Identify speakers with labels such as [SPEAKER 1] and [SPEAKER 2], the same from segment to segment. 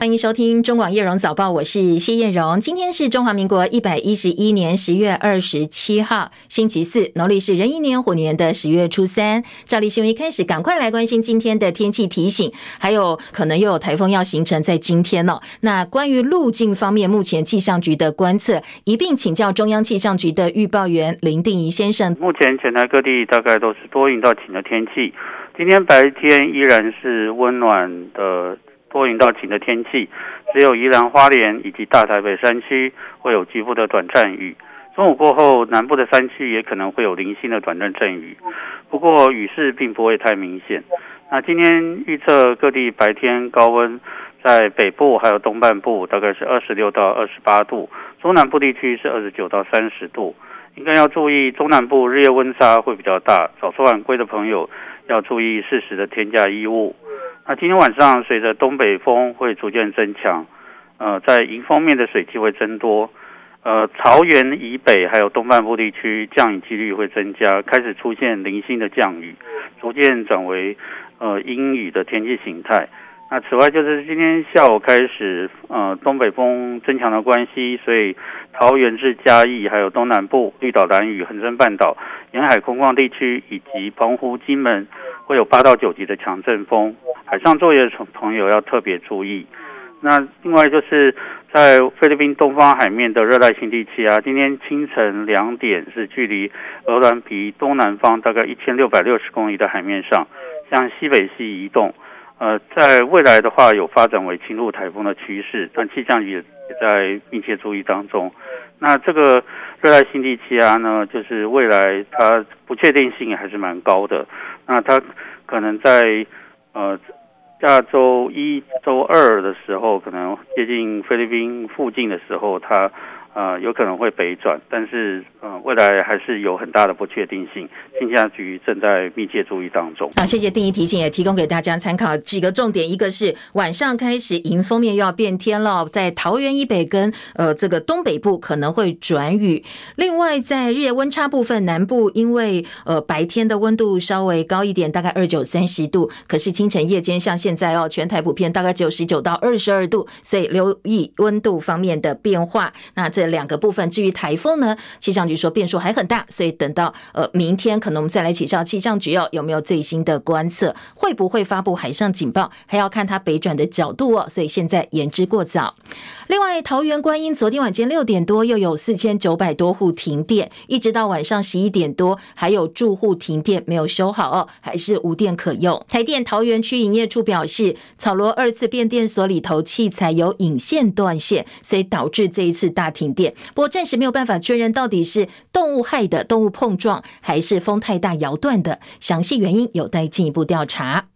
[SPEAKER 1] 欢迎收听中广叶荣早报，我是谢燕荣。今天是中华民国一百一十一年十月二十七号，星期四，农历是壬寅年虎年的十月初三。照例新闻一开始，赶快来关心今天的天气提醒，还有可能又有台风要形成在今天哦。那关于路径方面，目前气象局的观测，一并请教中央气象局的预报员林定仪先生。
[SPEAKER 2] 目前全台各地大概都是多云到晴的天气。今天白天依然是温暖的多云到晴的天气，只有宜兰花莲以及大台北山区会有局部的短暂雨。中午过后，南部的山区也可能会有零星的短暂阵雨，不过雨势并不会太明显。那今天预测各地白天高温，在北部还有东半部大概是二十六到二十八度，中南部地区是二十九到三十度。应该要注意中南部日夜温差会比较大，早出晚归的朋友。要注意适时的添加衣物。那今天晚上随着东北风会逐渐增强，呃，在迎风面的水汽会增多，呃，桃园以北还有东半部地区降雨几率会增加，开始出现零星的降雨，逐渐转为呃阴雨的天气形态。那此外，就是今天下午开始，呃，东北风增强的关系，所以桃园至嘉义，还有东南部绿岛、兰屿、恒春半岛沿海空旷地区，以及澎湖、金门，会有八到九级的强阵风。海上作业的朋友要特别注意。那另外就是在菲律宾东方海面的热带性低气压，今天清晨两点是距离鹅銮鼻东南方大概一千六百六十公里的海面上，向西北西移动。呃，在未来的话，有发展为轻度台风的趋势，但气象局也在密切注意当中。那这个热带性低气压呢，就是未来它不确定性还是蛮高的。那它可能在呃下周一周二的时候，可能接近菲律宾附近的时候，它。呃，有可能会北转，但是呃，未来还是有很大的不确定性。气象局正在密切注意当中。
[SPEAKER 1] 好，谢谢定义提醒，也提供给大家参考几个重点。一个是晚上开始迎风面又要变天了，在桃园以北跟呃这个东北部可能会转雨。另外，在日夜温差部分，南部因为呃白天的温度稍微高一点，大概二九三十度，可是清晨夜间像现在哦，全台普遍大概只有十九到二十二度，所以留意温度方面的变化。那这这两个部分，至于台风呢，气象局说变数还很大，所以等到呃明天，可能我们再来请教气象局哦，有没有最新的观测，会不会发布海上警报，还要看它北转的角度哦，所以现在言之过早。另外，桃园观音昨天晚间六点多又有四千九百多户停电，一直到晚上十一点多，还有住户停电没有修好哦，还是无电可用。台电桃园区营业处表示，草罗二次变电所里头器材有引线断线，所以导致这一次大停电。不过暂时没有办法确认到底是动物害的，动物碰撞，还是风太大摇断的，详细原因有待进一步调查。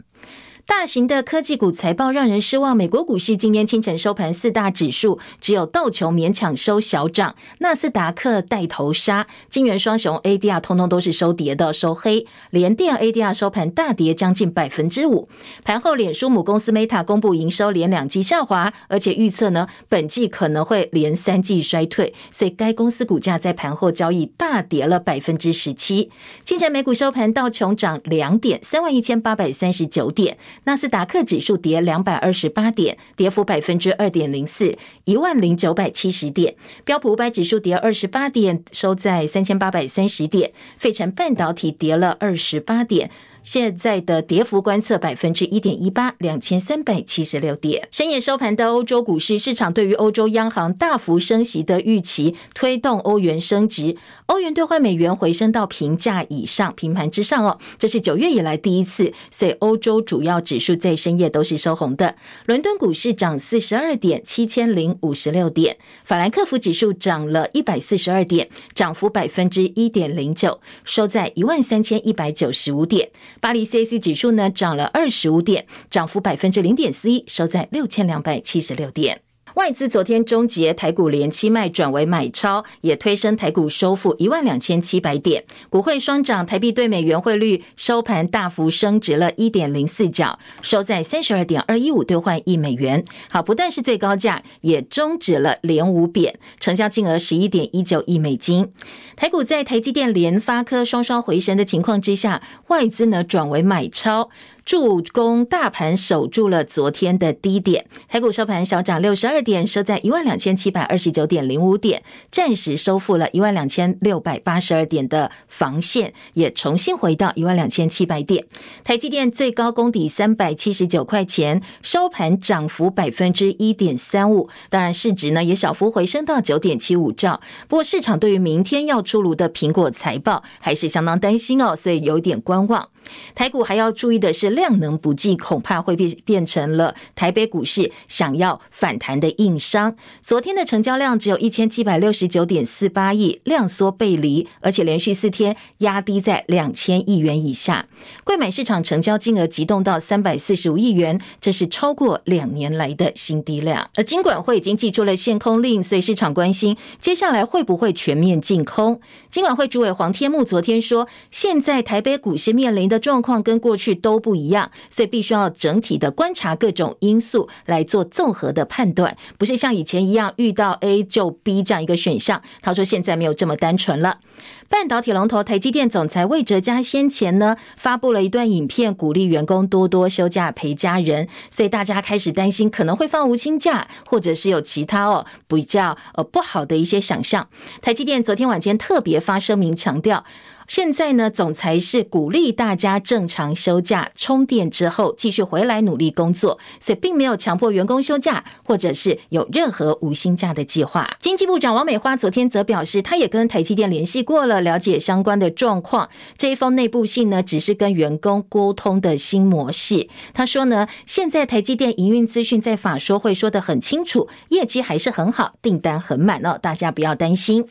[SPEAKER 1] 大型的科技股财报让人失望。美国股市今天清晨收盘，四大指数只有道琼勉强收小涨，纳斯达克带头杀，金元双雄 ADR 通通都是收跌的，收黑。联电 ADR 收盘大跌将近百分之五。盘后，脸书母公司 Meta 公布营收连两季下滑，而且预测呢，本季可能会连三季衰退，所以该公司股价在盘后交易大跌了百分之十七。清晨美股收盘，道琼涨两点，三万一千八百三十九点。纳斯达克指数跌两百二十八点，跌幅百分之二点零四，一万零九百七十点。标普五百指数跌二十八点，收在三千八百三十点。费城半导体跌了二十八点。现在的跌幅观测百分之一点一八，两千三百七十六点。深夜收盘的欧洲股市，市场对于欧洲央行大幅升息的预期，推动欧元升值，欧元兑换美元回升到平价以上，平盘之上哦。这是九月以来第一次，所以欧洲主要指数在深夜都是收红的。伦敦股市涨四十二点，七千零五十六点；法兰克福指数涨了一百四十二点，涨幅百分之一点零九，收在一万三千一百九十五点。巴黎 CAC 指数呢涨了二十五点，涨幅百分之零点四一，收在六千两百七十六点。外资昨天终结台股连七卖转为买超，也推升台股收复一万两千七百点。股汇双涨，台币兑美元汇率收盘大幅升值了一点零四角，收在三十二点二一五兑换一美元。好，不但是最高价，也终止了连五贬，成交金额十一点一九亿美金。台股在台积电、联发科双双回升的情况之下，外资呢转为买超。助攻大盘守住了昨天的低点。台股收盘小涨六十二点，收在一万两千七百二十九点零五点，暂时收复了一万两千六百八十二点的防线，也重新回到一万两千七百点。台积电最高攻底三百七十九块钱，收盘涨幅百分之一点三五，当然市值呢也小幅回升到九点七五兆。不过市场对于明天要出炉的苹果财报还是相当担心哦，所以有点观望。台股还要注意的是，量能不济，恐怕会变变成了台北股市想要反弹的硬伤。昨天的成交量只有一千七百六十九点四八亿，量缩背离，而且连续四天压低在两千亿元以下。柜买市场成交金额急动到三百四十五亿元，这是超过两年来的新低量。而金管会已经寄出了限空令，所以市场关心接下来会不会全面净空。金管会主委黄天牧昨天说，现在台北股市面临的的状况跟过去都不一样，所以必须要整体的观察各种因素来做综合的判断，不是像以前一样遇到 A 就 B 这样一个选项。他说现在没有这么单纯了。半导体龙头台积电总裁魏哲家先前呢发布了一段影片，鼓励员工多多休假陪家人，所以大家开始担心可能会放无薪假，或者是有其他哦比较呃不好的一些想象。台积电昨天晚间特别发声明强调。现在呢，总裁是鼓励大家正常休假、充电之后继续回来努力工作，所以并没有强迫员工休假，或者是有任何无薪假的计划。经济部长王美花昨天则表示，他也跟台积电联系过了，了解相关的状况。这一封内部信呢，只是跟员工沟通的新模式。他说呢，现在台积电营运资讯在法说会说得很清楚，业绩还是很好，订单很满哦，大家不要担心。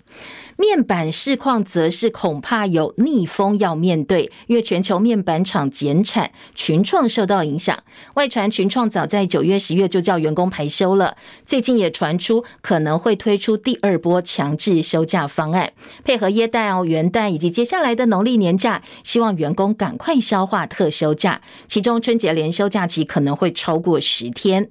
[SPEAKER 1] 面板市况则是恐怕有逆风要面对，因为全球面板厂减产，群创受到影响。外传群创早在九月、十月就叫员工排休了，最近也传出可能会推出第二波强制休假方案，配合耶诞哦、元旦以及接下来的农历年假，希望员工赶快消化特休假，其中春节连休假期可能会超过十天。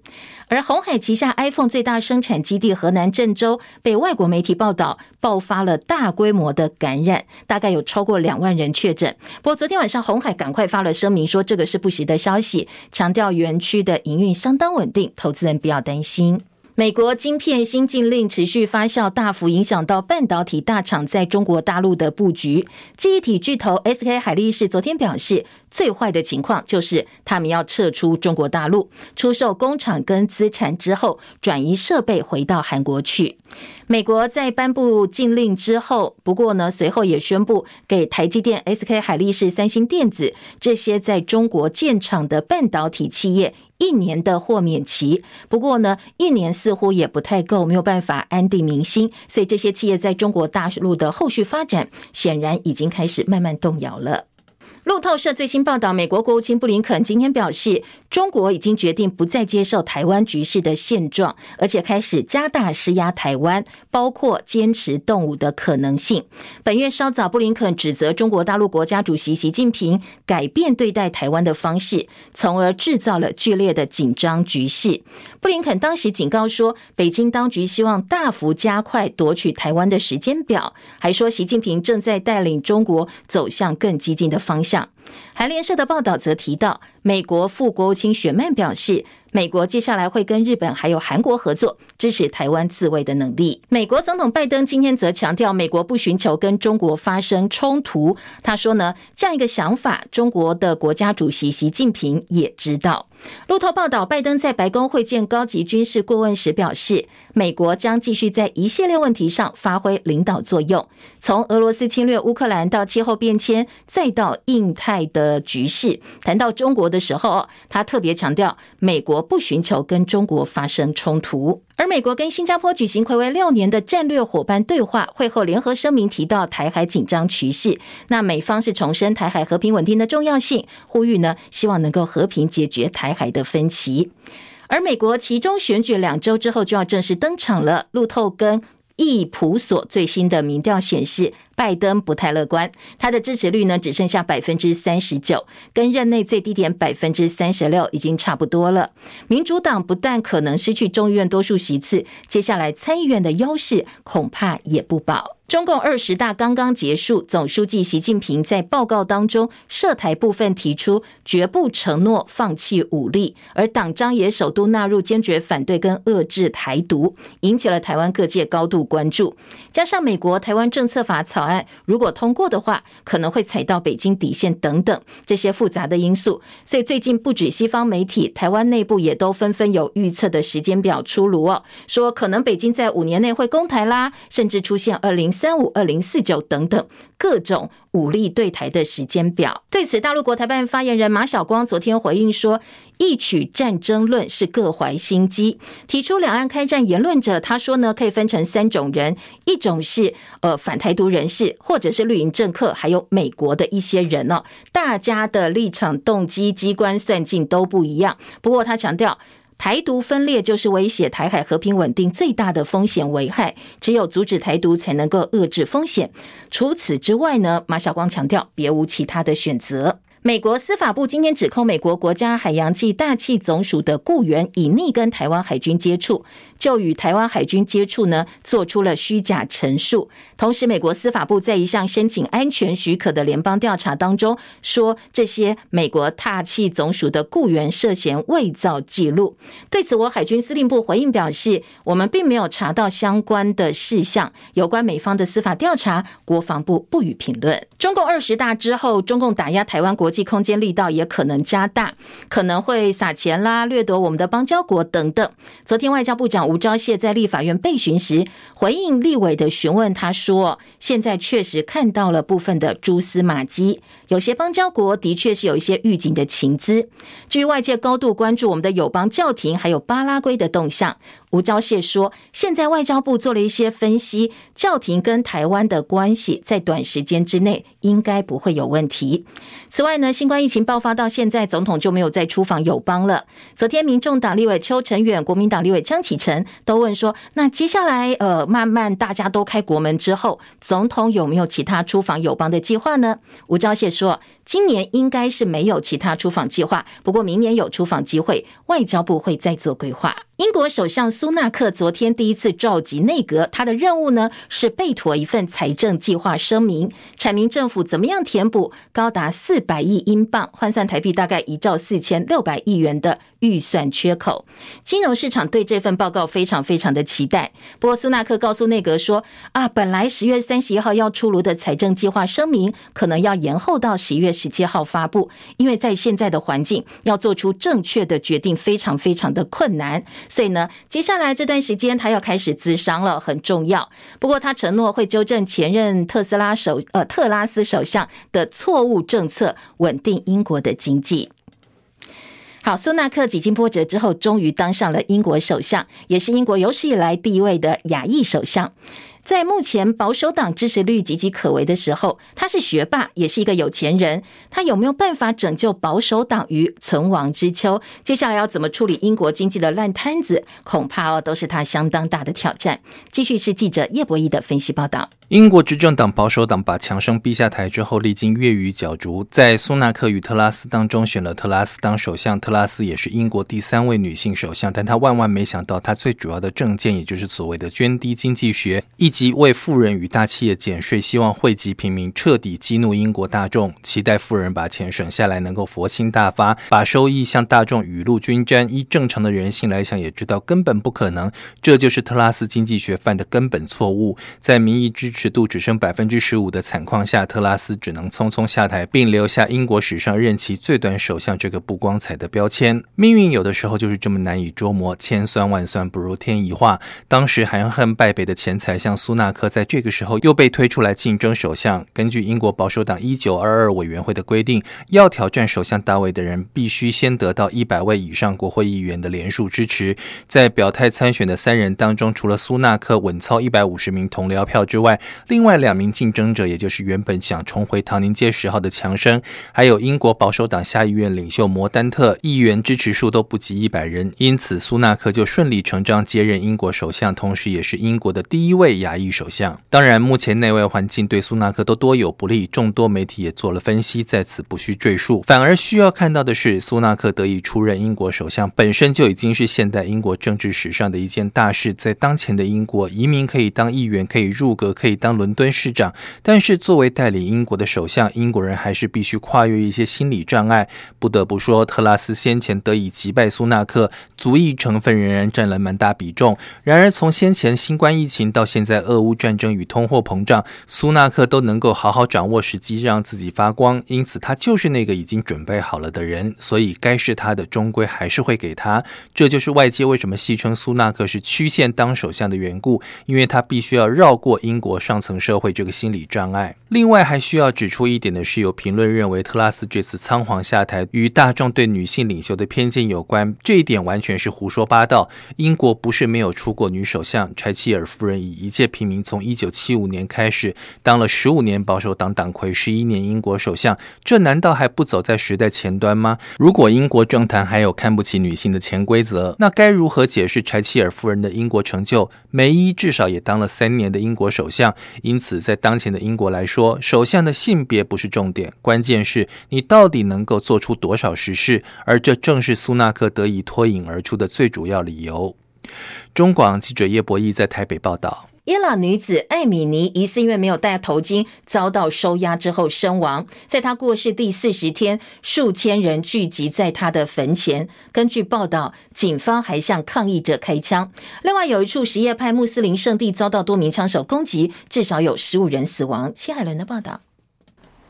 [SPEAKER 1] 而红海旗下 iPhone 最大生产基地河南郑州被外国媒体报道爆发了大规模的感染，大概有超过两万人确诊。不过昨天晚上红海赶快发了声明说，这个是不实的消息，强调园区的营运相当稳定，投资人不要担心。美国晶片新禁令持续发酵，大幅影响到半导体大厂在中国大陆的布局。记忆体巨头 SK 海力士昨天表示，最坏的情况就是他们要撤出中国大陆，出售工厂跟资产之后，转移设备回到韩国去。美国在颁布禁令之后，不过呢，随后也宣布给台积电、SK 海力士、三星电子这些在中国建厂的半导体企业。一年的豁免期，不过呢，一年似乎也不太够，没有办法安定民心，所以这些企业在中国大陆的后续发展，显然已经开始慢慢动摇了。路透社最新报道，美国国务卿布林肯今天表示，中国已经决定不再接受台湾局势的现状，而且开始加大施压台湾，包括坚持动武的可能性。本月稍早，布林肯指责中国大陆国家主席习近平改变对待台湾的方式，从而制造了剧烈的紧张局势。布林肯当时警告说，北京当局希望大幅加快夺取台湾的时间表，还说习近平正在带领中国走向更激进的方向。韩联社的报道则提到，美国副国务卿雪曼表示，美国接下来会跟日本还有韩国合作，支持台湾自卫的能力。美国总统拜登今天则强调，美国不寻求跟中国发生冲突。他说呢，这样一个想法，中国的国家主席习近平也知道。路透报道，拜登在白宫会见高级军事顾问时表示，美国将继续在一系列问题上发挥领导作用，从俄罗斯侵略乌克兰到气候变迁，再到印太的局势。谈到中国的时候，他特别强调，美国不寻求跟中国发生冲突。而美国跟新加坡举行睽违六年的战略伙伴对话会后，联合声明提到台海紧张局势，那美方是重申台海和平稳定的重要性，呼吁呢，希望能够和平解决台海的分歧。而美国其中选举两周之后就要正式登场了，路透跟易普所最新的民调显示，拜登不太乐观，他的支持率呢只剩下百分之三十九，跟任内最低点百分之三十六已经差不多了。民主党不但可能失去众议院多数席次，接下来参议院的优势恐怕也不保。中共二十大刚刚结束，总书记习近平在报告当中涉台部分提出绝不承诺放弃武力，而党章也首度纳入坚决反对跟遏制台独，引起了台湾各界高度关注。加上美国台湾政策法草案如果通过的话，可能会踩到北京底线等等这些复杂的因素，所以最近不止西方媒体，台湾内部也都纷纷有预测的时间表出炉哦，说可能北京在五年内会攻台啦，甚至出现二零三五、二零四九等等各种武力对台的时间表。对此，大陆国台办发言人马晓光昨天回应说，一曲战争论是各怀心机，提出两岸开战言论者，他说呢，可以分成三种人，一种是呃反台独人士，或者是绿营政客，还有美国的一些人哦，大家的立场、动机、机关算尽都不一样。不过他强调。台独分裂就是威胁台海和平稳定最大的风险危害，只有阻止台独才能够遏制风险。除此之外呢，马晓光强调，别无其他的选择。美国司法部今天指控美国国家海洋暨大气总署的雇员隐匿跟台湾海军接触。就与台湾海军接触呢，做出了虚假陈述。同时，美国司法部在一项申请安全许可的联邦调查当中，说这些美国大气总署的雇员涉嫌伪造记录。对此，我海军司令部回应表示，我们并没有查到相关的事项。有关美方的司法调查，国防部不予评论。中共二十大之后，中共打压台湾国际空间力道也可能加大，可能会撒钱啦，掠夺我们的邦交国等等。昨天，外交部长。吴钊燮在立法院被询时回应立委的询问，他说：“现在确实看到了部分的蛛丝马迹，有些邦交国的确是有一些预警的情资。至于外界高度关注我们的友邦教廷还有巴拉圭的动向。”吴钊燮说：“现在外交部做了一些分析，教廷跟台湾的关系在短时间之内应该不会有问题。此外呢，新冠疫情爆发到现在，总统就没有再出访友邦了。昨天，民众党立委邱成远、国民党立委江启臣都问说：那接下来，呃，慢慢大家都开国门之后，总统有没有其他出访友邦的计划呢？”吴钊燮说：“今年应该是没有其他出访计划，不过明年有出访机会，外交部会再做规划。”英国首相苏纳克昨天第一次召集内阁，他的任务呢是备妥一份财政计划声明，阐明政府怎么样填补高达四百亿英镑（换算台币大概一兆四千六百亿元）的预算缺口。金融市场对这份报告非常非常的期待。不过苏纳克告诉内阁说：“啊，本来十月三十一号要出炉的财政计划声明，可能要延后到十一月十七号发布，因为在现在的环境，要做出正确的决定非常非常的困难。”所以呢，接下来这段时间他要开始自商了，很重要。不过他承诺会纠正前任特斯拉首呃特拉斯首相的错误政策，稳定英国的经济。好，苏纳克几经波折之后，终于当上了英国首相，也是英国有史以来第一位的亚裔首相。在目前保守党支持率岌岌可危的时候，他是学霸，也是一个有钱人。他有没有办法拯救保守党于存亡之秋？接下来要怎么处理英国经济的烂摊子？恐怕哦，都是他相当大的挑战。继续是记者叶博弈的分析报道。
[SPEAKER 3] 英国执政党保守党把强生逼下台之后，历经月余角逐，在苏纳克与特拉斯当中选了特拉斯当首相。特拉斯也是英国第三位女性首相，但她万万没想到，她最主要的政见，也就是所谓的涓滴经济学，一即为富人与大企业减税，希望惠及平民，彻底激怒英国大众，期待富人把钱省下来，能够佛心大发，把收益向大众雨露均沾。依正常的人性来想，也知道根本不可能。这就是特拉斯经济学犯的根本错误。在民意支持度只剩百分之十五的惨况下，特拉斯只能匆匆下台，并留下英国史上任期最短首相这个不光彩的标签。命运有的时候就是这么难以捉摸，千算万算不如天一化。当时含恨败北的钱财相苏纳克。在这个时候又被推出来竞争首相。根据英国保守党一九二二委员会的规定，要挑战首相大位的人，必须先得到一百位以上国会议员的连署支持。在表态参选的三人当中，除了苏纳克稳操一百五十名同僚票之外，另外两名竞争者，也就是原本想重回唐宁街十号的强生，还有英国保守党下议院领袖摩丹特，议员支持数都不及一百人。因此，苏纳克就顺理成章接任英国首相，同时也是英国的第一位亚亚裔首相。当然，目前内外环境对苏纳克都多有不利，众多媒体也做了分析，在此不需赘述。反而需要看到的是，苏纳克得以出任英国首相，本身就已经是现代英国政治史上的一件大事。在当前的英国，移民可以当议员，可以入阁，可以当伦敦市长，但是作为带领英国的首相，英国人还是必须跨越一些心理障碍。不得不说，特拉斯先前得以击败苏纳克，族裔成分仍然占了蛮大比重。然而，从先前新冠疫情到现在俄乌战争与通货膨胀，苏纳克都能够好好掌握时机，让自己发光。因此，他就是那个已经准备好了的人。所以，该是他的，终归还是会给他。这就是外界为什么戏称苏纳克是曲线当首相的缘故，因为他必须要绕过英国上层社会这个心理障碍。另外，还需要指出一点的是，有评论认为特拉斯这次仓皇下台与大众对女性领袖的偏见有关，这一点完全是胡说八道。英国不是没有出过女首相，柴契尔夫人以一介平民从一九七五年开始当了十五年保守党党魁，十一年英国首相，这难道还不走在时代前端吗？如果英国政坛还有看不起女性的潜规则，那该如何解释柴契尔夫人的英国成就？梅伊至少也当了三年的英国首相，因此在当前的英国来说，首相的性别不是重点，关键是你到底能够做出多少实事，而这正是苏纳克得以脱颖而出的最主要理由。中广记者叶博义在台北报道。
[SPEAKER 1] 伊朗女子艾米尼疑似因为没有戴头巾，遭到收押之后身亡。在她过世第四十天，数千人聚集在她的坟前。根据报道，警方还向抗议者开枪。另外，有一处什叶派穆斯林圣地遭到多名枪手攻击，至少有十五人死亡。戚海伦的报道。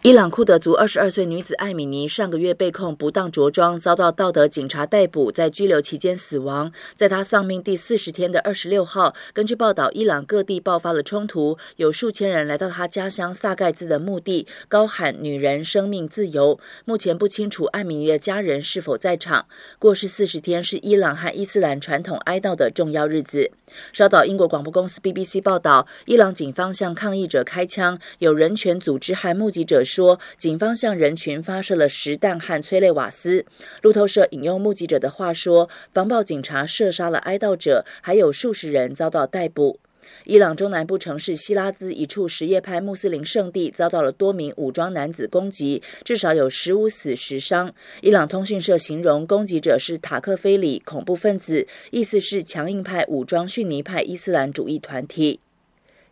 [SPEAKER 4] 伊朗库德族二十二岁女子艾米尼上个月被控不当着装，遭到道德警察逮捕，在拘留期间死亡。在她丧命第四十天的二十六号，根据报道，伊朗各地爆发了冲突，有数千人来到她家乡萨盖兹的墓地，高喊“女人生命自由”。目前不清楚艾米尼的家人是否在场。过世四十天是伊朗和伊斯兰传统哀悼的重要日子。稍早，英国广播公司 BBC 报道，伊朗警方向抗议者开枪，有人权组织和目击者说，警方向人群发射了实弹和催泪瓦斯。路透社引用目击者的话说，防暴警察射杀了哀悼者，还有数十人遭到逮捕。伊朗中南部城市希拉兹一处什叶派穆斯林圣地遭到了多名武装男子攻击，至少有十五死十伤。伊朗通讯社形容攻击者是塔克菲里恐怖分子，意思是强硬派武装逊尼派伊斯兰主义团体。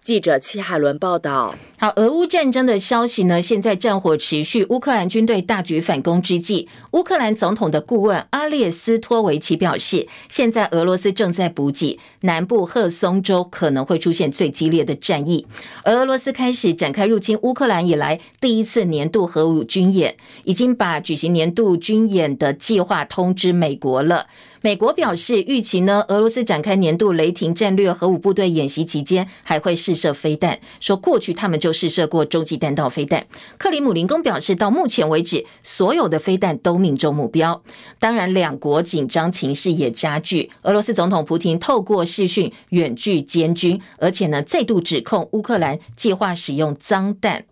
[SPEAKER 4] 记者戚海伦报道。
[SPEAKER 1] 好，俄乌战争的消息呢？现在战火持续，乌克兰军队大举反攻之际，乌克兰总统的顾问阿列斯托维奇表示，现在俄罗斯正在补给，南部赫松州可能会出现最激烈的战役。俄罗斯开始展开入侵乌克兰以来第一次年度核武军演，已经把举行年度军演的计划通知美国了。美国表示，预期呢，俄罗斯展开年度雷霆战略核武部队演习期间，还会试射飞弹。说过去他们就试射过洲际弹道飞弹。克里姆林宫表示，到目前为止，所有的飞弹都命中目标。当然，两国紧张情势也加剧。俄罗斯总统普京透过视讯远距监军，而且呢，再度指控乌克兰计划使用脏弹。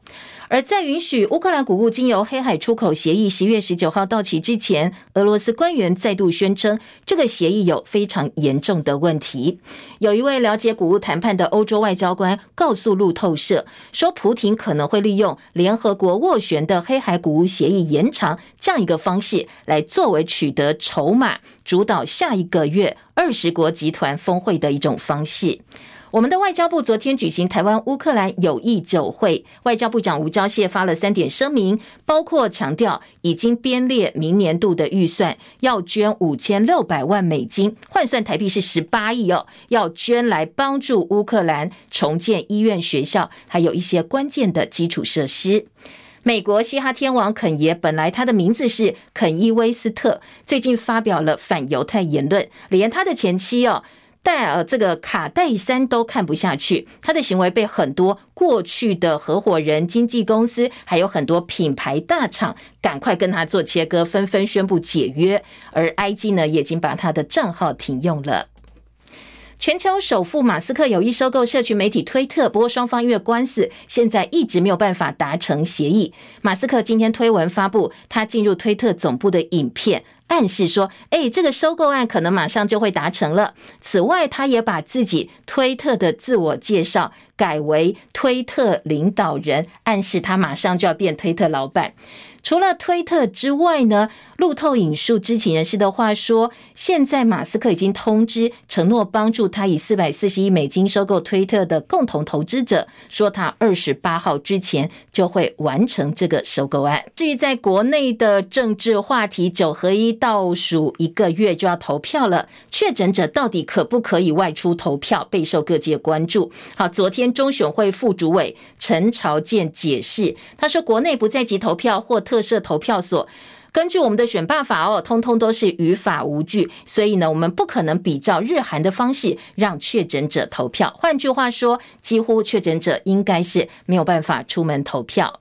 [SPEAKER 1] 而在允许乌克兰谷物经由黑海出口协议十月十九号到期之前，俄罗斯官员再度宣称，这个协议有非常严重的问题。有一位了解谷物谈判的欧洲外交官告诉路透社，说普廷可能会利用联合国斡旋的黑海谷物协议延长这样一个方式，来作为取得筹码，主导下一个月二十国集团峰会的一种方式。我们的外交部昨天举行台湾乌克兰友谊酒会，外交部长吴钊燮发了三点声明，包括强调已经编列明年度的预算，要捐五千六百万美金，换算台币是十八亿哦，要捐来帮助乌克兰重建医院、学校，还有一些关键的基础设施。美国嘻哈天王肯爷，本来他的名字是肯伊威斯特，最近发表了反犹太言论，连他的前妻哦。戴尔这个卡戴珊都看不下去，他的行为被很多过去的合伙人、经纪公司，还有很多品牌大厂赶快跟他做切割，纷纷宣布解约。而 IG 呢，也已经把他的账号停用了。全球首富马斯克有意收购社群媒体推特，不过双方因为官司，现在一直没有办法达成协议。马斯克今天推文发布他进入推特总部的影片，暗示说：“诶，这个收购案可能马上就会达成了。”此外，他也把自己推特的自我介绍改为推特领导人，暗示他马上就要变推特老板。除了推特之外呢，路透引述知情人士的话说，现在马斯克已经通知承诺帮助他以四百四十亿美金收购推特的共同投资者，说他二十八号之前就会完成这个收购案。至于在国内的政治话题，九合一倒数一个月就要投票了，确诊者到底可不可以外出投票，备受各界关注。好，昨天中选会副主委陈朝健解释，他说国内不在籍投票或特设投票所，根据我们的选办法哦，通通都是于法无据，所以呢，我们不可能比照日韩的方式让确诊者投票。换句话说，几乎确诊者应该是没有办法出门投票。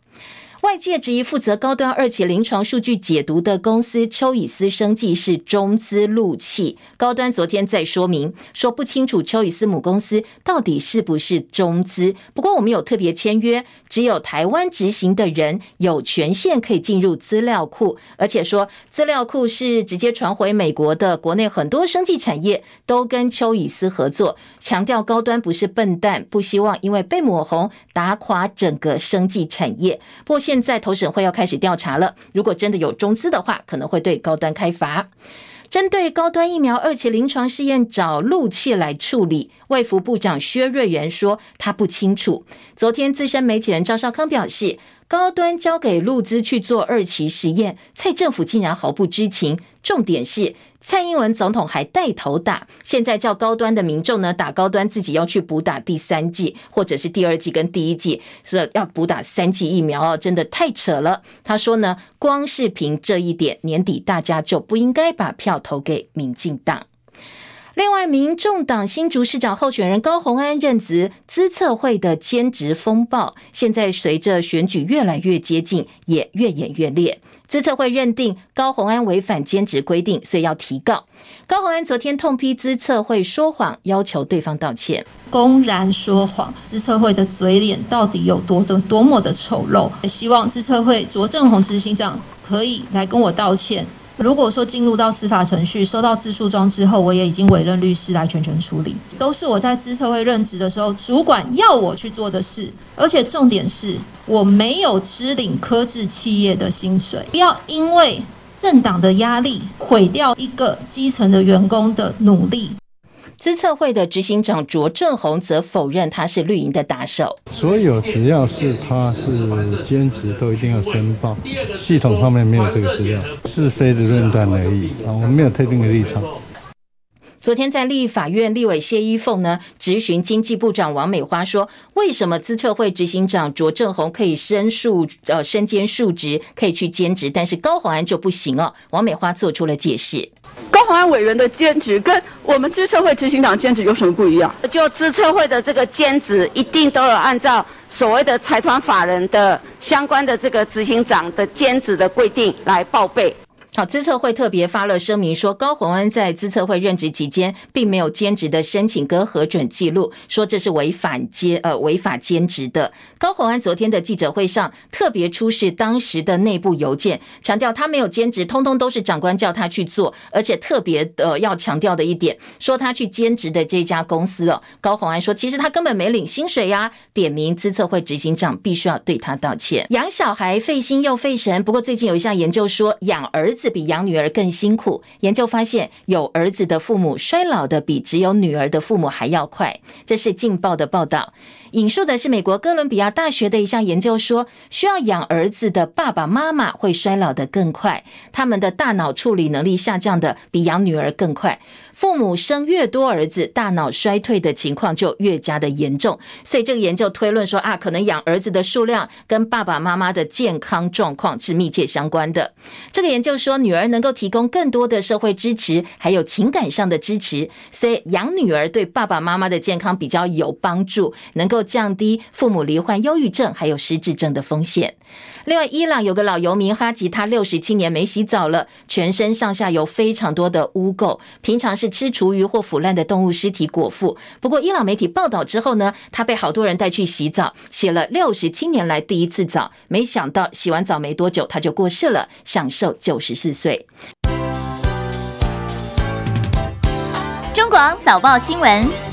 [SPEAKER 1] 外界质疑负责高端二期临床数据解读的公司丘以斯生计是中资陆企。高端昨天在说明说不清楚丘以斯母公司到底是不是中资。不过我们有特别签约，只有台湾执行的人有权限可以进入资料库，而且说资料库是直接传回美国的。国内很多生技产业都跟丘以斯合作，强调高端不是笨蛋，不希望因为被抹红打垮整个生技产业。不过现现在投审会要开始调查了，如果真的有中资的话，可能会对高端开罚。针对高端疫苗二期临床试验找陆气来处理，卫福部长薛瑞元说他不清楚。昨天资深媒体人赵少康表示，高端交给陆资去做二期实验，蔡政府竟然毫不知情。重点是。蔡英文总统还带头打，现在叫高端的民众呢打高端，自己要去补打第三剂或者是第二剂跟第一剂，是要补打三剂疫苗哦，真的太扯了。他说呢，光是凭这一点，年底大家就不应该把票投给民进党。另外，民众党新竹市长候选人高虹安任职资策会的兼职风暴，现在随着选举越来越接近，也越演越烈。资策会认定高虹安违反兼职规定，所以要提告。高虹安昨天痛批资策会说谎，要求对方道歉，
[SPEAKER 5] 公然说谎。资策会的嘴脸到底有多的多么的丑陋？希望资策会卓正宏执行长可以来跟我道歉。如果说进入到司法程序，收到自诉状之后，我也已经委任律师来全权处理，都是我在资策会任职的时候，主管要我去做的事，而且重点是我没有支领科技企业的薪水，不要因为政党的压力毁掉一个基层的员工的努力。
[SPEAKER 1] 资策会的执行长卓正宏则否认他是绿营的打手。
[SPEAKER 6] 所有只要是他是兼职，都一定要申报。系统上面没有这个资料，是非的论断而已啊，我们没有特定的立场。
[SPEAKER 1] 昨天在立法院立委谢依凤呢，质询经济部长王美花说，为什么资策会执行长卓正宏可以身数呃身兼数职，可以去兼职，但是高鸿安就不行哦？王美花做出了解释。
[SPEAKER 7] 高虹安委员的兼职跟我们资策会执行长兼职有什么不一样？就资策会的这个兼职，一定都有按照所谓的财团法人的相关的这个执行长的兼职的规定来报备。
[SPEAKER 1] 好，资策会特别发了声明说，高虹安在资策会任职期间，并没有兼职的申请跟核准记录，说这是违反兼呃违法兼职的。高虹安昨天的记者会上特别出示当时的内部邮件，强调他没有兼职，通通都是长官叫他去做，而且特别呃要强调的一点，说他去兼职的这家公司哦，高虹安说其实他根本没领薪水呀，点名资策会执行长必须要对他道歉。养小孩费心又费神，不过最近有一项研究说养儿子。比养女儿更辛苦。研究发现，有儿子的父母衰老的比只有女儿的父母还要快。这是《劲爆》的报道。引述的是美国哥伦比亚大学的一项研究说，需要养儿子的爸爸妈妈会衰老的更快，他们的大脑处理能力下降的比养女儿更快。父母生越多儿子，大脑衰退的情况就越加的严重。所以这个研究推论说啊，可能养儿子的数量跟爸爸妈妈的健康状况是密切相关的。这个研究说。女儿能够提供更多的社会支持，还有情感上的支持，所以养女儿对爸爸妈妈的健康比较有帮助，能够降低父母罹患忧郁症还有失智症的风险。另外，伊朗有个老游民哈吉，他六十七年没洗澡了，全身上下有非常多的污垢，平常是吃厨余或腐烂的动物尸体果腹。不过，伊朗媒体报道之后呢，他被好多人带去洗澡，洗了六十七年来第一次澡，没想到洗完澡没多久他就过世了，享寿九十四岁。
[SPEAKER 8] 中广早报新闻。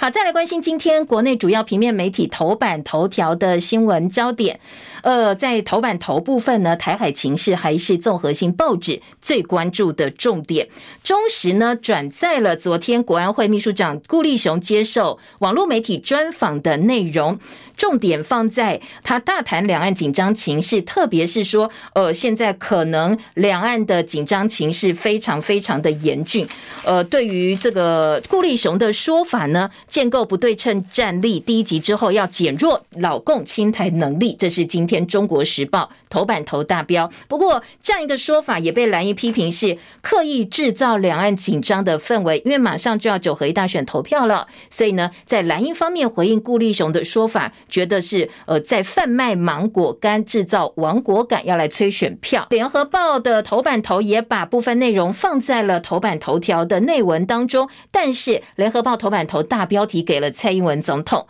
[SPEAKER 1] 好，再来关心今天国内主要平面媒体头版头条的新闻焦点。呃，在头版头部分呢，台海情势还是综合性报纸最关注的重点。中时呢转载了昨天国安会秘书长顾立雄接受网络媒体专访的内容。重点放在他大谈两岸紧张情势，特别是说，呃，现在可能两岸的紧张情势非常非常的严峻。呃，对于这个顾立雄的说法呢，建构不对称战力，第一集之后要减弱老共侵台能力，这是今天中国时报头版头大标。不过，这样一个说法也被蓝营批评是刻意制造两岸紧张的氛围，因为马上就要九合一大选投票了，所以呢，在蓝营方面回应顾立雄的说法。觉得是呃，在贩卖芒果干，制造亡国感，要来催选票。联合报的头版头也把部分内容放在了头版头条的内文当中，但是联合报头版头大标题给了蔡英文总统。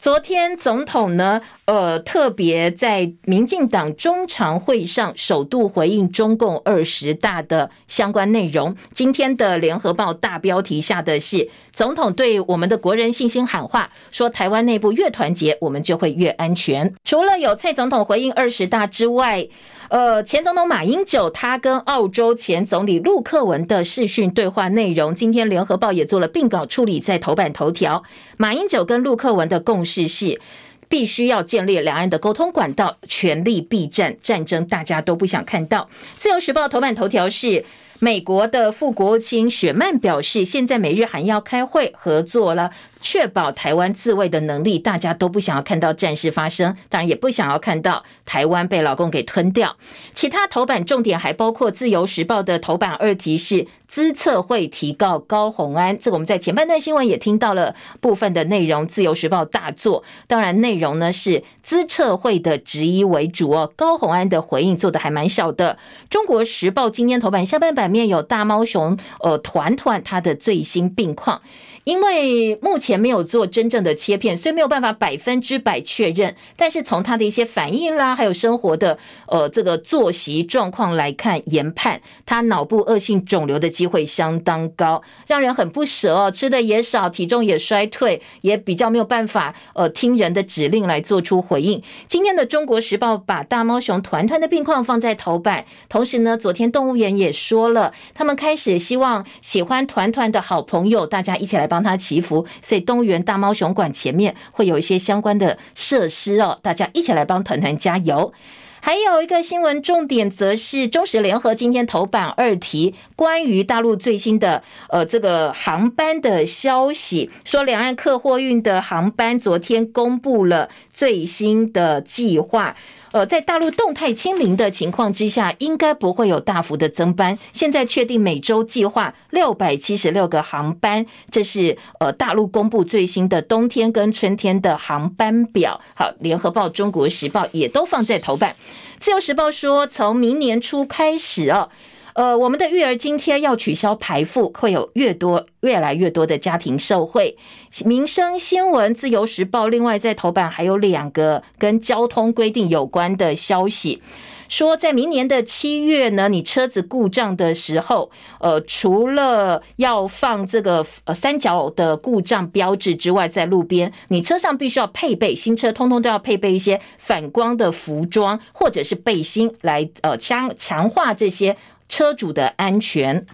[SPEAKER 1] 昨天总统呢，呃，特别在民进党中常会上首度回应中共二十大的相关内容。今天的联合报大标题下的是总统对我们的国人信心喊话，说台湾内部越团结，我们就会越安全。除了有蔡总统回应二十大之外，呃，前总统马英九他跟澳洲前总理陆克文的视讯对话内容，今天联合报也做了并稿处理在头版头条。马英九跟陆克文的共事是，必须要建立两岸的沟通管道，全力避战，战争大家都不想看到。自由时报头版头条是。美国的副国务卿雪曼表示，现在美日韩要开会合作了，确保台湾自卫的能力。大家都不想要看到战事发生，当然也不想要看到台湾被老共给吞掉。其他头版重点还包括《自由时报》的头版二题是资策会提告高虹安，这个我们在前半段新闻也听到了部分的内容。《自由时报》大作，当然内容呢是资策会的质疑为主哦。高虹安的回应做得还蛮小的。《中国时报》今天头版下半版。面有大猫熊，呃，团团它的最新病况。因为目前没有做真正的切片，所以没有办法百分之百确认。但是从他的一些反应啦，还有生活的呃这个作息状况来看，研判他脑部恶性肿瘤的机会相当高，让人很不舍哦。吃的也少，体重也衰退，也比较没有办法呃听人的指令来做出回应。今天的中国时报把大猫熊团团的病况放在头版，同时呢，昨天动物园也说了，他们开始希望喜欢团团的好朋友，大家一起来帮。帮他祈福，所以动物园大猫熊馆前面会有一些相关的设施哦，大家一起来帮团团加油。还有一个新闻重点，则是中时联合今天头版二题，关于大陆最新的呃这个航班的消息，说两岸客货运的航班昨天公布了最新的计划。呃，在大陆动态清零的情况之下，应该不会有大幅的增班。现在确定每周计划六百七十六个航班，这是呃大陆公布最新的冬天跟春天的航班表。好，联合报、中国时报也都放在头版。自由时报说，从明年初开始哦。呃，我们的育儿津贴要取消排付，会有越多越来越多的家庭受惠。民生新闻、自由时报，另外在头版还有两个跟交通规定有关的消息，说在明年的七月呢，你车子故障的时候，呃，除了要放这个呃三角的故障标志之外，在路边，你车上必须要配备新车，通通都要配备一些反光的服装或者是背心来呃强强化这些。车主的安全。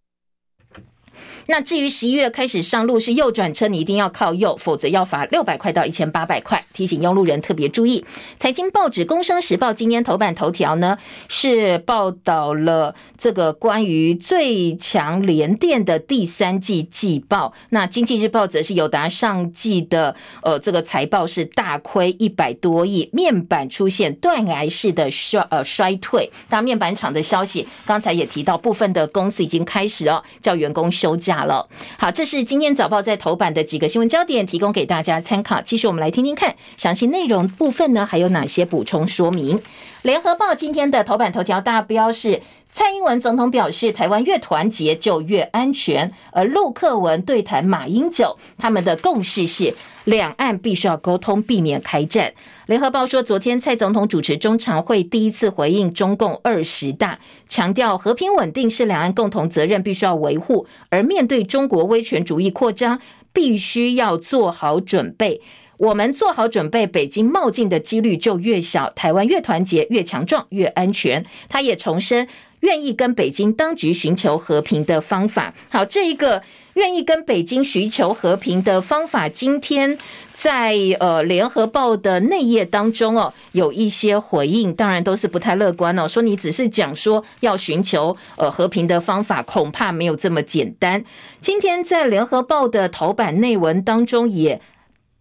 [SPEAKER 1] 那至于十一月开始上路是右转车，你一定要靠右，否则要罚六百块到一千八百块。提醒用路人特别注意。财经报纸《工商时报》今天头版头条呢是报道了这个关于最强联电的第三季季报。那《经济日报》则是友达上季的呃这个财报是大亏一百多亿，面板出现断崖式的衰呃衰退。当面板厂的消息，刚才也提到部分的公司已经开始哦叫员工休假。了，好，这是今天早报在头版的几个新闻焦点，提供给大家参考。继续，我们来听听看详细内容部分呢，还有哪些补充说明？联合报今天的头版头条大标是。蔡英文总统表示，台湾越团结就越安全。而陆克文对谈马英九，他们的共识是两岸必须要沟通，避免开战。联合报说，昨天蔡总统主持中常会，第一次回应中共二十大，强调和平稳定是两岸共同责任，必须要维护。而面对中国威权主义扩张，必须要做好准备。我们做好准备，北京冒进的几率就越小。台湾越团结、越强壮、越安全。他也重申。愿意跟北京当局寻求和平的方法。好，这一个愿意跟北京寻求和平的方法，今天在呃联合报的内页当中哦，有一些回应，当然都是不太乐观哦。说你只是讲说要寻求呃和平的方法，恐怕没有这么简单。今天在联合报的头版内文当中也。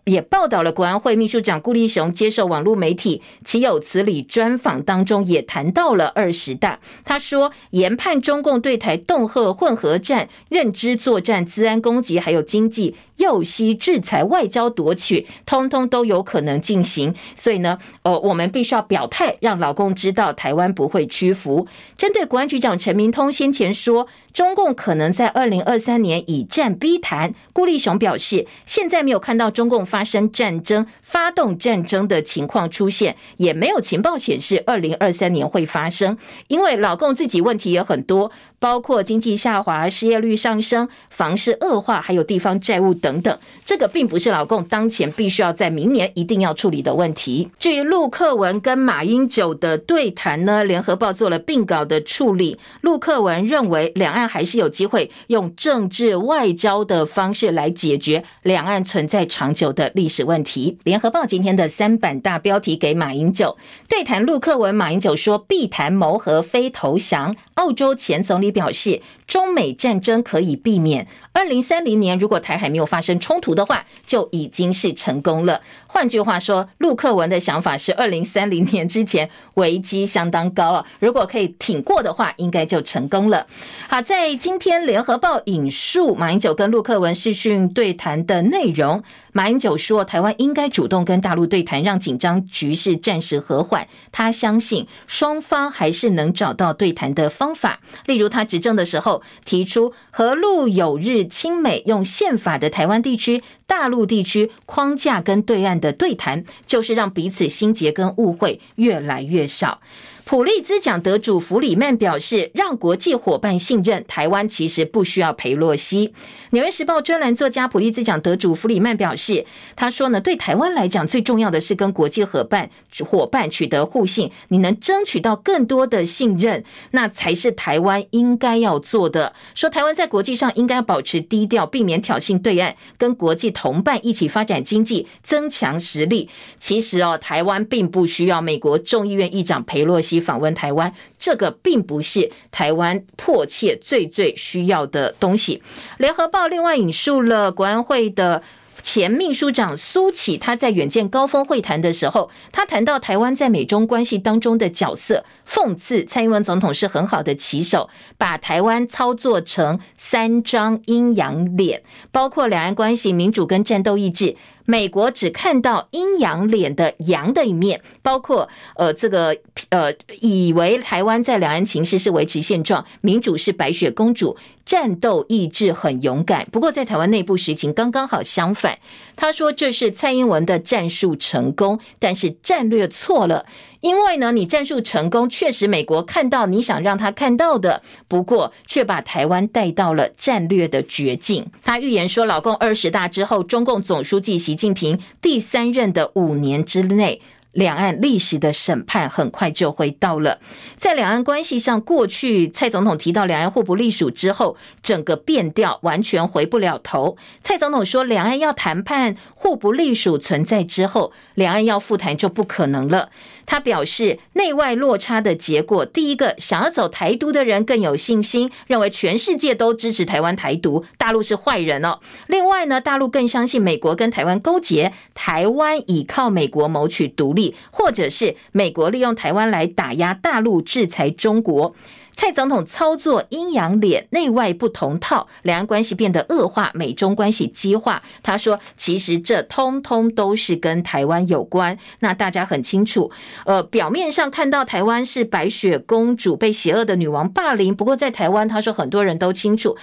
[SPEAKER 1] 也报道了国安会秘书长顾立雄接受网络媒体岂有此理专访当中，也谈到了二十大。他说，研判中共对台恫吓、混合战、认知作战、资安攻击，还有经济。右西制裁、外交夺取，通通都有可能进行。所以呢，呃，我们必须要表态，让老共知道台湾不会屈服。针对国安局长陈明通先前说，中共可能在二零二三年以战逼谈，顾立雄表示，现在没有看到中共发生战争、发动战争的情况出现，也没有情报显示二零二三年会发生，因为老共自己问题也很多。包括经济下滑、失业率上升、房市恶化，还有地方债务等等，这个并不是老共当前必须要在明年一定要处理的问题。至于陆克文跟马英九的对谈呢，联合报做了并稿的处理。陆克文认为，两岸还是有机会用政治外交的方式来解决两岸存在长久的历史问题。联合报今天的三版大标题给马英九对谈，陆克文、马英九说必谈谋和，非投降。澳洲前总理。表示中美战争可以避免，二零三零年如果台海没有发生冲突的话，就已经是成功了。换句话说，陆克文的想法是二零三零年之前危机相当高啊，如果可以挺过的话，应该就成功了。好，在今天联合报引述马英九跟陆克文视讯对谈的内容。马英九说，台湾应该主动跟大陆对谈，让紧张局势暂时和缓。他相信双方还是能找到对谈的方法。例如，他执政的时候提出“和陆有日亲美”，用宪法的台湾地区、大陆地区框架跟对岸的对谈，就是让彼此心结跟误会越来越少。普利兹奖得主弗里曼表示，让国际伙伴信任台湾，其实不需要裴洛西。纽约时报专栏作家普利兹奖得主弗里曼表示，他说呢，对台湾来讲，最重要的是跟国际伙伴伙伴取得互信，你能争取到更多的信任，那才是台湾应该要做的。说台湾在国际上应该保持低调，避免挑衅对岸，跟国际同伴一起发展经济，增强实力。其实哦，台湾并不需要美国众议院议长佩洛西。访问台湾，这个并不是台湾迫切最最需要的东西。联合报另外引述了国安会的前秘书长苏启，他在远见高峰会谈的时候，他谈到台湾在美中关系当中的角色，讽刺蔡英文总统是很好的棋手，把台湾操作成三张阴阳脸，包括两岸关系、民主跟战斗意志。美国只看到阴阳脸的阳的一面，包括呃这个呃以为台湾在两岸情势是维持现状，民主是白雪公主，战斗意志很勇敢。不过在台湾内部实情刚刚好相反。他说这是蔡英文的战术成功，但是战略错了。因为呢，你战术成功，确实美国看到你想让他看到的，不过却把台湾带到了战略的绝境。他预言说，老共二十大之后，中共总书记习近平第三任的五年之内，两岸历史的审判很快就会到了。在两岸关系上，过去蔡总统提到两岸互不隶属之后，整个变调完全回不了头。蔡总统说，两岸要谈判互不隶属存在之后，两岸要复谈就不可能了。他表示，内外落差的结果，第一个想要走台独的人更有信心，认为全世界都支持台湾台独，大陆是坏人哦。另外呢，大陆更相信美国跟台湾勾结，台湾倚靠美国谋取独立，或者是美国利用台湾来打压大陆、制裁中国。蔡总统操作阴阳脸，内外不同套，两岸关系变得恶化，美中关系激化。他说：“其实这通通都是跟台湾有关。那大家很清楚，呃，表面上看到台湾是白雪公主被邪恶的女王霸凌，不过在台湾，他说很多人都清楚，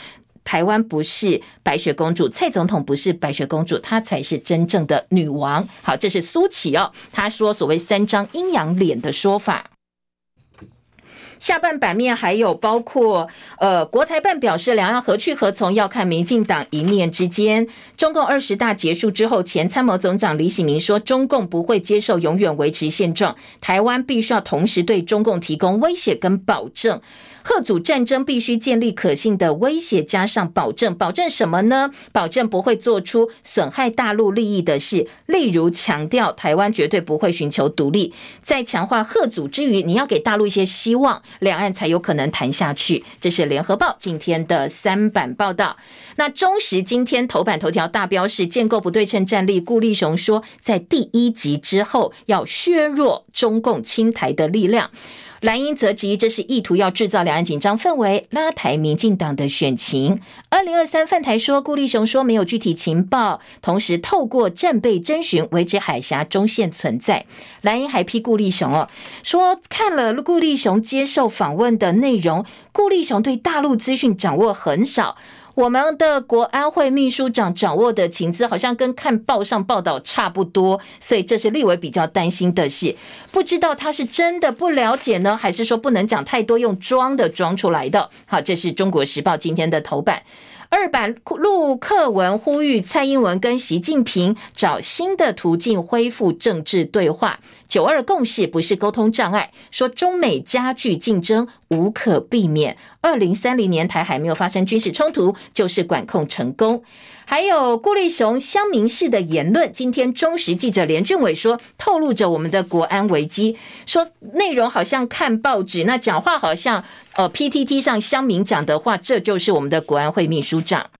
[SPEAKER 1] 台湾不是白雪公主，蔡总统不是白雪公主，她才是真正的女王。好，这是苏起哦，他说所谓三张阴阳脸的说法。”下半版面还有包括，呃，国台办表示，两岸何去何从要看民进党一念之间。中共二十大结束之后，前参谋总长李喜明说，中共不会接受永远维持现状，台湾必须要同时对中共提供威胁跟保证。吓阻战争必须建立可信的威胁，加上保证。保证什么呢？保证不会做出损害大陆利益的事，例如强调台湾绝对不会寻求独立。在强化吓阻之余，你要给大陆一些希望，两岸才有可能谈下去。这是联合报今天的三版报道。那中时今天头版头条大标是建构不对称战力，顾立雄说，在第一集之后要削弱中共青台的力量。蓝英则质疑这是意图要制造两岸紧张氛围，拉抬民进党的选情。二零二三犯台说，顾立雄说没有具体情报，同时透过战备征询维持海峡中线存在。蓝英还批顾立雄哦，说看了顾立雄接受访问的内容，顾立雄对大陆资讯掌握很少。我们的国安会秘书长掌握的情资好像跟看报上报道差不多，所以这是立委比较担心的事。不知道他是真的不了解呢，还是说不能讲太多，用装的装出来的？好，这是中国时报今天的头版。二版陆克文呼吁蔡英文跟习近平找新的途径恢复政治对话。九二共识不是沟通障碍，说中美加剧竞争无可避免。二零三零年台海没有发生军事冲突，就是管控成功。还有顾立雄乡民式的言论，今天中时记者连俊伟说，透露着我们的国安危机，说内容好像看报纸，那讲话好像呃 PTT 上乡民讲的话，这就是我们的国安会秘书长。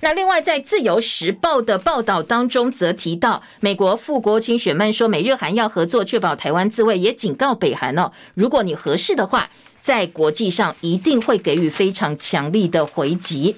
[SPEAKER 1] 那另外，在自由时报的报道当中，则提到美国副国务卿雪曼说，美日韩要合作，确保台湾自卫，也警告北韩哦，如果你合适的话，在国际上一定会给予非常强力的回击。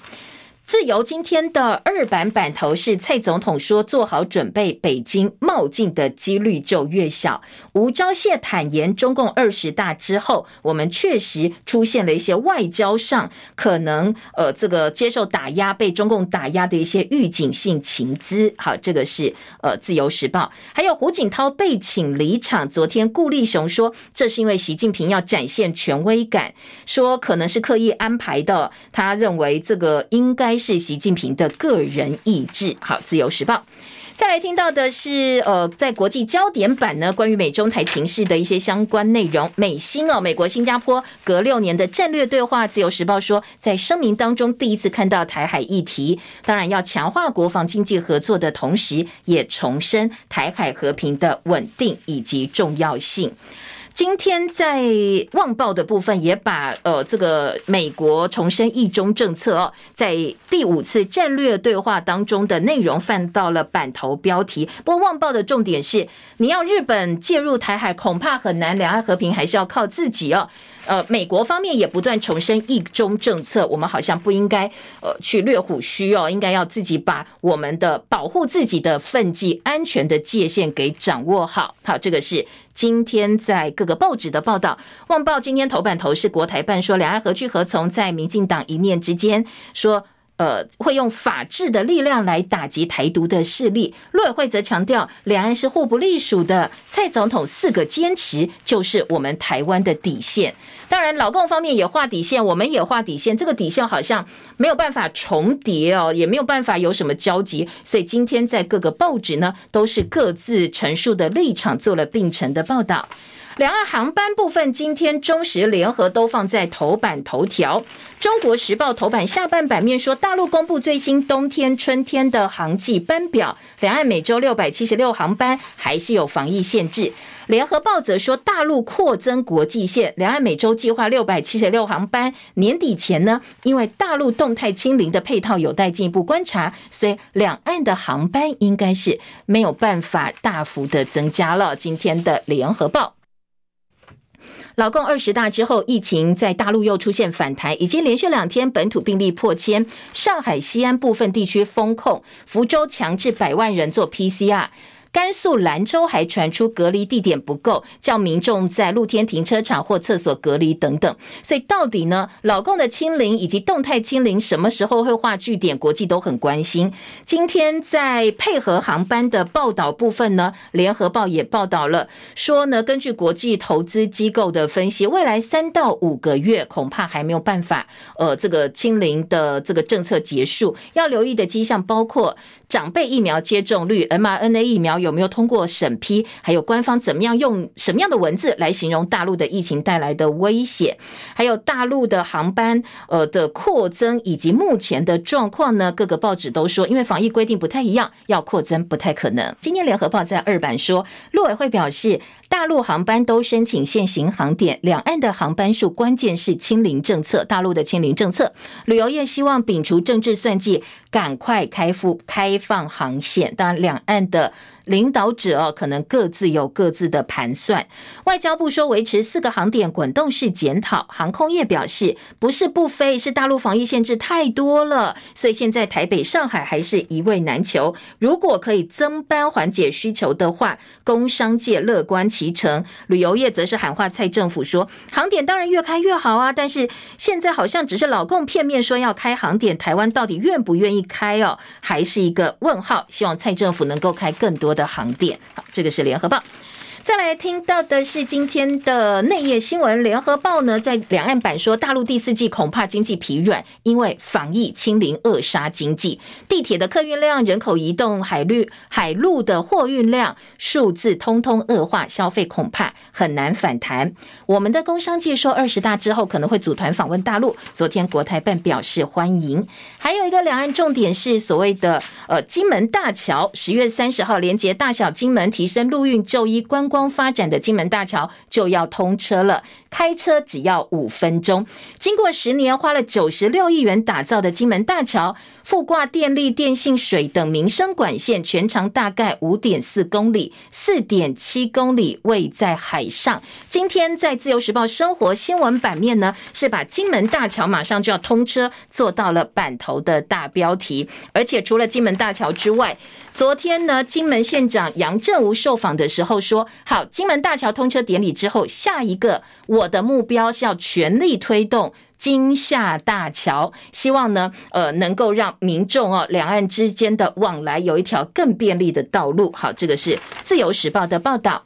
[SPEAKER 1] 自由今天的二版版头是蔡总统说，做好准备，北京冒进的几率就越小。吴钊燮坦言，中共二十大之后，我们确实出现了一些外交上可能呃这个接受打压、被中共打压的一些预警性情资。好，这个是呃自由时报。还有胡锦涛被请离场，昨天顾立雄说，这是因为习近平要展现权威感，说可能是刻意安排的。他认为这个应该。是习近平的个人意志。好，自由时报。再来听到的是，呃，在国际焦点版呢，关于美中台情势的一些相关内容。美新哦，美国新加坡隔六年的战略对话。自由时报说，在声明当中第一次看到台海议题，当然要强化国防经济合作的同时，也重申台海和平的稳定以及重要性。今天在《旺报》的部分也把呃这个美国重申一中政策哦，在第五次战略对话当中的内容放到了版头标题。不过《旺报》的重点是，你要日本介入台海恐怕很难，两岸和平还是要靠自己哦。呃，美国方面也不断重申一中政策，我们好像不应该呃去略虎须哦，应该要自己把我们的保护自己的分际安全的界限给掌握好。好，这个是今天在各个报纸的报道。旺报今天头版头是国台办说，两岸何去何从，在民进党一念之间说。呃会用法治的力量来打击台独的势力。陆委会则强调，两岸是互不隶属的。蔡总统四个坚持就是我们台湾的底线。当然，老共方面也画底线，我们也画底线。这个底线好像没有办法重叠哦，也没有办法有什么交集。所以今天在各个报纸呢，都是各自陈述的立场，做了并陈的报道。两岸航班部分，今天中时联合都放在头版头条。中国时报头版下半版面说，大陆公布最新冬天、春天的航季班表，两岸每周六百七十六航班，还是有防疫限制。联合报则说，大陆扩增国际线，两岸每周计划六百七十六航班，年底前呢，因为大陆动态清零的配套有待进一步观察，所以两岸的航班应该是没有办法大幅的增加了。今天的联合报。老共二十大之后，疫情在大陆又出现反弹，已经连续两天本土病例破千。上海、西安部分地区封控，福州强制百万人做 PCR。甘肃兰州还传出隔离地点不够，叫民众在露天停车场或厕所隔离等等。所以到底呢，老共的清零以及动态清零什么时候会画句点？国际都很关心。今天在配合航班的报道部分呢，联合报也报道了，说呢，根据国际投资机构的分析，未来三到五个月恐怕还没有办法，呃，这个清零的这个政策结束。要留意的迹象包括长辈疫苗接种率，mRNA 疫苗。有没有通过审批？还有官方怎么样用什么样的文字来形容大陆的疫情带来的威胁？还有大陆的航班呃的扩增以及目前的状况呢？各个报纸都说，因为防疫规定不太一样，要扩增不太可能。今天联合报在二版说，陆委会表示，大陆航班都申请限行航点，两岸的航班数关键是清零政策，大陆的清零政策，旅游业希望摒除政治算计，赶快开复开放航线。当然，两岸的。领导者哦，可能各自有各自的盘算。外交部说维持四个航点滚动式检讨，航空业表示不是不飞，是大陆防疫限制太多了，所以现在台北、上海还是一位难求。如果可以增班缓解需求的话，工商界乐观其成。旅游业则是喊话蔡政府说，航点当然越开越好啊，但是现在好像只是老共片面说要开航点，台湾到底愿不愿意开哦，还是一个问号。希望蔡政府能够开更多的航点，好，这个是联合报。再来听到的是今天的内页新闻，联合报呢在两岸版说，大陆第四季恐怕经济疲软，因为防疫清零扼杀经济。地铁的客运量、人口移动、海陆海陆的货运量数字通通恶化，消费恐怕很难反弹。我们的工商界说，二十大之后可能会组团访问大陆。昨天国台办表示欢迎。还有一个两岸重点是所谓的呃金门大桥，十月三十号连接大小金门，提升陆运就医观光发展的金门大桥就要通车了，开车只要五分钟。经过十年花了九十六亿元打造的金门大桥，附挂电力、电信、水等民生管线，全长大概五点四公里，四点七公里位在海上。今天在自由时报生活新闻版面呢，是把金门大桥马上就要通车做到了版头的大标题。而且除了金门大桥之外，昨天呢，金门县长杨振武受访的时候说。好，金门大桥通车典礼之后，下一个我的目标是要全力推动金厦大桥，希望呢，呃，能够让民众哦，两岸之间的往来有一条更便利的道路。好，这个是自由时报的报道。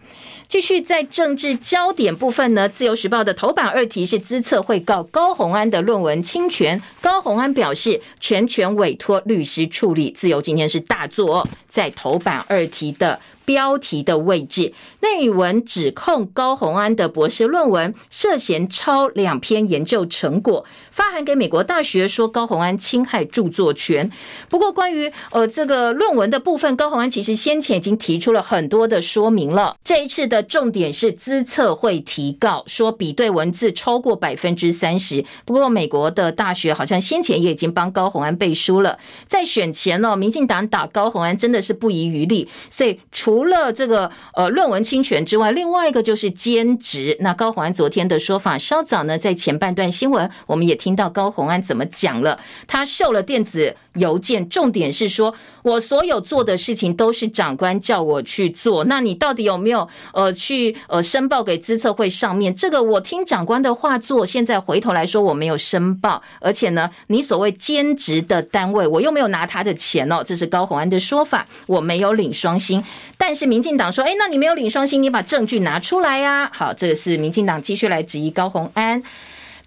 [SPEAKER 1] 继续在政治焦点部分呢，自由时报的头版二题是资策会告高红安的论文侵权，高红安表示全权委托律师处理。自由今天是大作，在头版二题的。标题的位置，内文指控高虹安的博士论文涉嫌抄两篇研究成果，发函给美国大学说高虹安侵害著作权。不过，关于呃这个论文的部分，高虹安其实先前已经提出了很多的说明了。这一次的重点是资策会提告，说比对文字超过百分之三十。不过，美国的大学好像先前也已经帮高虹安背书了。在选前呢，民进党打高虹安真的是不遗余力，所以除了这个呃论文侵权之外，另外一个就是兼职。那高洪安昨天的说法，稍早呢在前半段新闻，我们也听到高洪安怎么讲了。他受了电子邮件，重点是说我所有做的事情都是长官叫我去做，那你到底有没有呃去呃申报给资策会上面？这个我听长官的话做，现在回头来说我没有申报，而且呢，你所谓兼职的单位，我又没有拿他的钱哦，这是高虹安的说法，我没有领双薪，但是民进党说，哎，那你没有领双薪，你把证据拿出来呀？好，这个是民进党继续来质疑高虹安。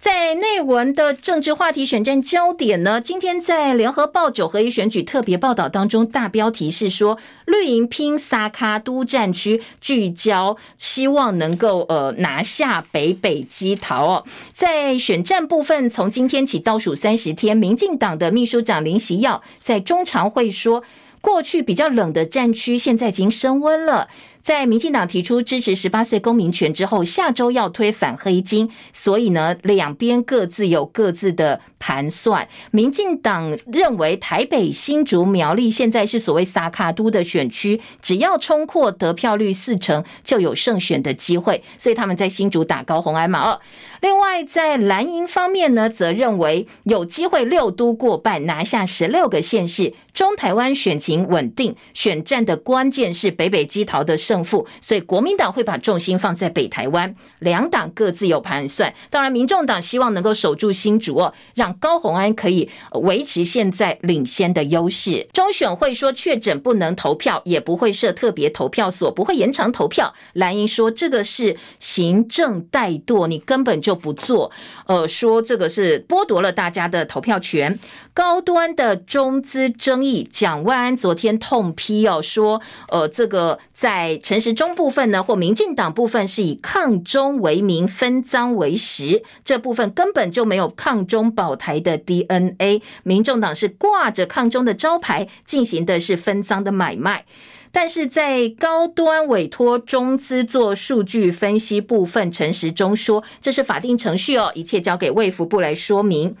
[SPEAKER 1] 在内文的政治话题选战焦点呢，今天在联合报九合一选举特别报道当中，大标题是说绿营拼撒卡都战区，聚焦希望能够呃拿下北北基桃哦。在选战部分，从今天起倒数三十天，民进党的秘书长林锡耀在中常会说，过去比较冷的战区现在已经升温了。在民进党提出支持十八岁公民权之后，下周要推反黑金，所以呢，两边各自有各自的盘算。民进党认为台北、新竹、苗栗现在是所谓撒卡都的选区，只要冲破得票率四成，就有胜选的机会，所以他们在新竹打高红安马二，另外在蓝营方面呢，则认为有机会六都过半，拿下十六个县市。中台湾选情稳定，选战的关键是北北基桃的胜负，所以国民党会把重心放在北台湾，两党各自有盘算。当然，民众党希望能够守住新竹哦，让高虹安可以维持现在领先的优势。中选会说确诊不能投票，也不会设特别投票所，不会延长投票。蓝营说这个是行政怠惰，你根本就不做，呃，说这个是剥夺了大家的投票权。高端的中资争议，蒋万安昨天痛批哦，说呃，这个在陈时中部分呢，或民进党部分是以抗中为名，分赃为实，这部分根本就没有抗中保台的 DNA。民众党是挂着抗中的招牌，进行的是分赃的买卖。但是在高端委托中资做数据分析部分，陈时中说这是法定程序哦，一切交给卫福部来说明。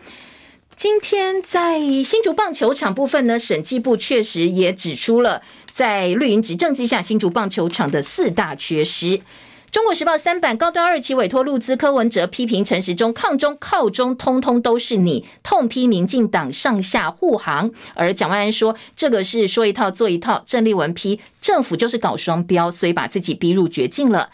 [SPEAKER 1] 今天在新竹棒球场部分呢，审计部确实也指出了，在绿营执政之下，新竹棒球场的四大缺失。中国时报三版高端二期委托陆资柯文哲批评陈时中抗中靠中，通通都是你，痛批民进党上下护航。而蒋万安说，这个是说一套做一套。郑丽文批政府就是搞双标，所以把自己逼入绝境了。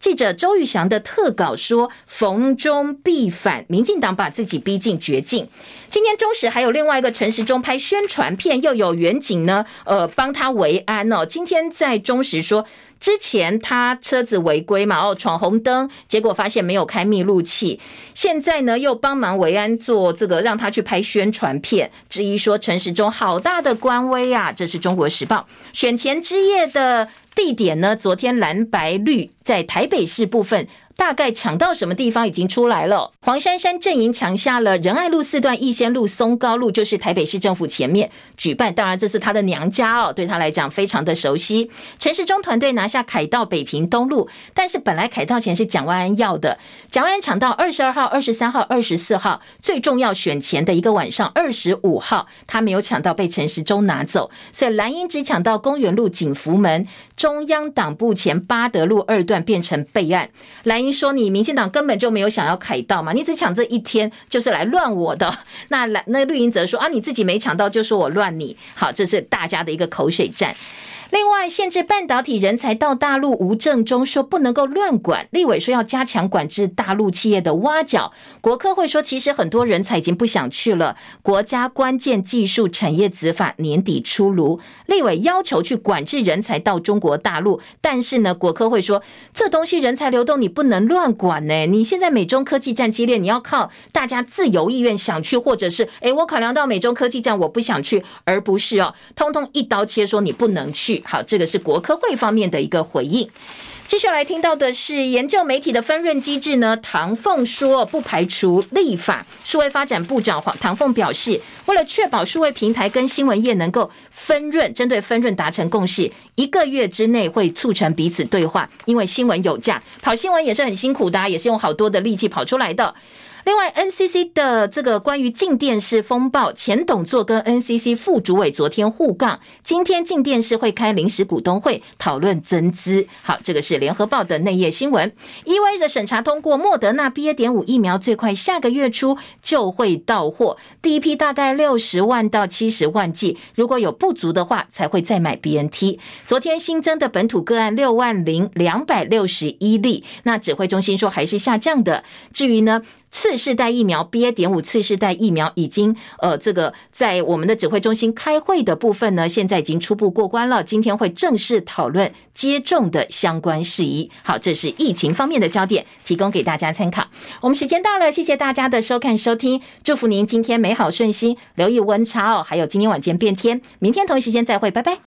[SPEAKER 1] 记者周玉祥的特稿说：“逢中必反，民进党把自己逼进绝境。”今天中时还有另外一个陈时中拍宣传片，又有远景呢，呃，帮他维安哦。今天在中时说，之前他车子违规嘛，哦，闯红灯，结果发现没有开密录器，现在呢又帮忙维安做这个，让他去拍宣传片，质疑说陈时中好大的官威啊！这是中国时报选前之夜的。地点呢？昨天蓝白绿在台北市部分。大概抢到什么地方已经出来了。黄珊珊阵营抢下了仁爱路四段、逸仙路、松高路，就是台北市政府前面举办。当然，这是他的娘家哦，对他来讲非常的熟悉。陈时中团队拿下凯道北平东路，但是本来凯道前是蒋万安要的，蒋万安抢到二十二号、二十三号、二十四号，最重要选前的一个晚上二十五号，他没有抢到，被陈时中拿走。所以蓝营只抢到公园路景福门、中央党部前八德路二段变成备案。蓝说你民进党根本就没有想要凯到嘛，你只抢这一天就是来乱我的。那蓝那绿营则说啊，你自己没抢到就说我乱你。好，这是大家的一个口水战。另外，限制半导体人才到大陆，吴正中说不能够乱管。立委说要加强管制大陆企业的挖角。国科会说，其实很多人才已经不想去了。国家关键技术产业子法年底出炉，立委要求去管制人才到中国大陆。但是呢，国科会说这东西人才流动你不能乱管呢。你现在美中科技战激烈，你要靠大家自由意愿想去，或者是诶，我考量到美中科技战我不想去，而不是哦，通通一刀切说你不能去。好，这个是国科会方面的一个回应。继续来听到的是研究媒体的分润机制呢？唐凤说不排除立法。数位发展部长黄唐凤表示，为了确保数位平台跟新闻业能够分润，针对分润达成共识，一个月之内会促成彼此对话。因为新闻有价，跑新闻也是很辛苦的，也是用好多的力气跑出来的。另外，NCC 的这个关于静电视风暴，前董座跟 NCC 副主委昨天互杠，今天静电视会开临时股东会讨论增资。好，这个是联合报的内页新闻，意味着审查通过莫德纳 BA. 点五疫苗，最快下个月初就会到货，第一批大概六十万到七十万剂，如果有不足的话，才会再买 BNT。昨天新增的本土个案六万零两百六十一例，那指挥中心说还是下降的。至于呢，次世代疫苗 BA. 点五次世代疫苗已经呃，这个在我们的指挥中心开会的部分呢，现在已经初步过关了。今天会正式讨论接种的相关事宜。好，这是疫情方面的焦点，提供给大家参考。我们时间到了，谢谢大家的收看收听，祝福您今天美好顺心，留意温差哦。还有今天晚间变天，明天同一时间再会，拜拜。